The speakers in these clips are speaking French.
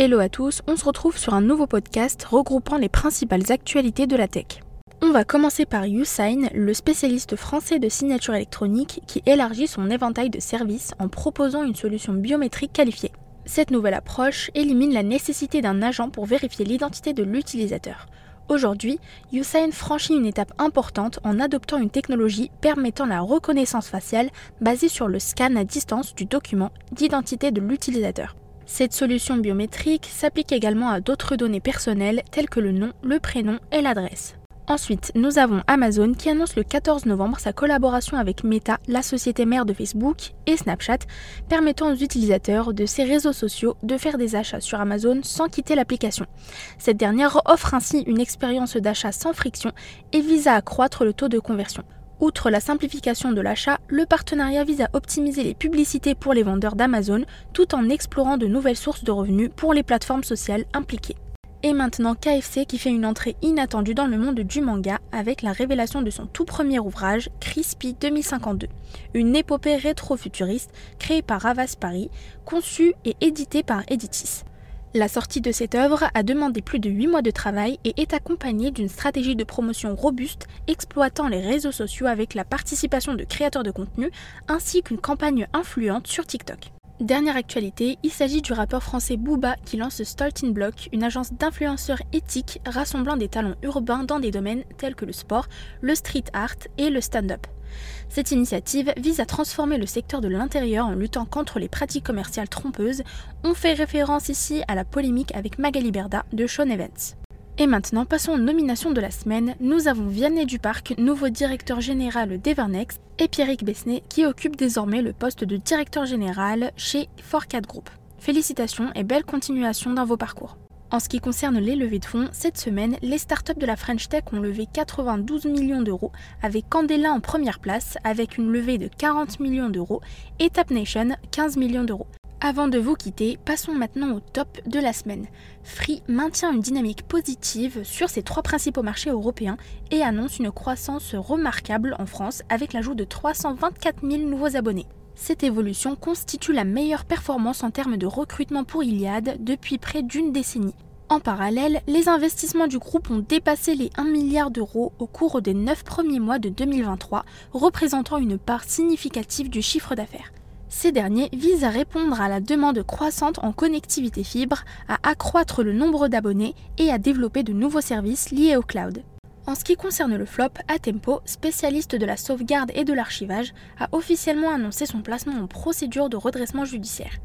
Hello à tous, on se retrouve sur un nouveau podcast regroupant les principales actualités de la tech. On va commencer par YouSign, le spécialiste français de signature électronique qui élargit son éventail de services en proposant une solution biométrique qualifiée. Cette nouvelle approche élimine la nécessité d'un agent pour vérifier l'identité de l'utilisateur. Aujourd'hui, YouSign franchit une étape importante en adoptant une technologie permettant la reconnaissance faciale basée sur le scan à distance du document d'identité de l'utilisateur. Cette solution biométrique s'applique également à d'autres données personnelles telles que le nom, le prénom et l'adresse. Ensuite, nous avons Amazon qui annonce le 14 novembre sa collaboration avec Meta, la société mère de Facebook, et Snapchat, permettant aux utilisateurs de ces réseaux sociaux de faire des achats sur Amazon sans quitter l'application. Cette dernière offre ainsi une expérience d'achat sans friction et vise à accroître le taux de conversion. Outre la simplification de l'achat, le partenariat vise à optimiser les publicités pour les vendeurs d'Amazon tout en explorant de nouvelles sources de revenus pour les plateformes sociales impliquées. Et maintenant KFC qui fait une entrée inattendue dans le monde du manga avec la révélation de son tout premier ouvrage, Crispy 2052, une épopée rétro-futuriste créée par Ravas Paris, conçue et éditée par Editis. La sortie de cette œuvre a demandé plus de 8 mois de travail et est accompagnée d'une stratégie de promotion robuste exploitant les réseaux sociaux avec la participation de créateurs de contenu ainsi qu'une campagne influente sur TikTok. Dernière actualité, il s'agit du rappeur français Booba qui lance Starting Block, une agence d'influenceurs éthiques rassemblant des talents urbains dans des domaines tels que le sport, le street art et le stand-up. Cette initiative vise à transformer le secteur de l'intérieur en luttant contre les pratiques commerciales trompeuses. On fait référence ici à la polémique avec Magali Berda de Sean Events. Et maintenant, passons aux nominations de la semaine. Nous avons Vianney Duparc, nouveau directeur général d'Evernex, et Pierrick Besnet, qui occupe désormais le poste de directeur général chez Forcat Group. Félicitations et belle continuation dans vos parcours. En ce qui concerne les levées de fonds, cette semaine, les startups de la French Tech ont levé 92 millions d'euros, avec Candela en première place, avec une levée de 40 millions d'euros, et Tap Nation 15 millions d'euros. Avant de vous quitter, passons maintenant au top de la semaine. Free maintient une dynamique positive sur ses trois principaux marchés européens et annonce une croissance remarquable en France avec l'ajout de 324 000 nouveaux abonnés. Cette évolution constitue la meilleure performance en termes de recrutement pour Iliad depuis près d'une décennie. En parallèle, les investissements du groupe ont dépassé les 1 milliard d'euros au cours des 9 premiers mois de 2023, représentant une part significative du chiffre d'affaires. Ces derniers visent à répondre à la demande croissante en connectivité fibre, à accroître le nombre d'abonnés et à développer de nouveaux services liés au cloud. En ce qui concerne le flop, Atempo, spécialiste de la sauvegarde et de l'archivage, a officiellement annoncé son placement en procédure de redressement judiciaire.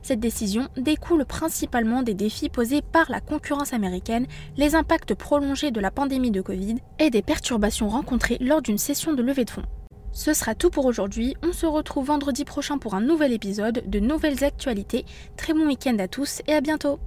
Cette décision découle principalement des défis posés par la concurrence américaine, les impacts prolongés de la pandémie de Covid et des perturbations rencontrées lors d'une session de levée de fonds. Ce sera tout pour aujourd'hui. On se retrouve vendredi prochain pour un nouvel épisode de nouvelles actualités. Très bon week-end à tous et à bientôt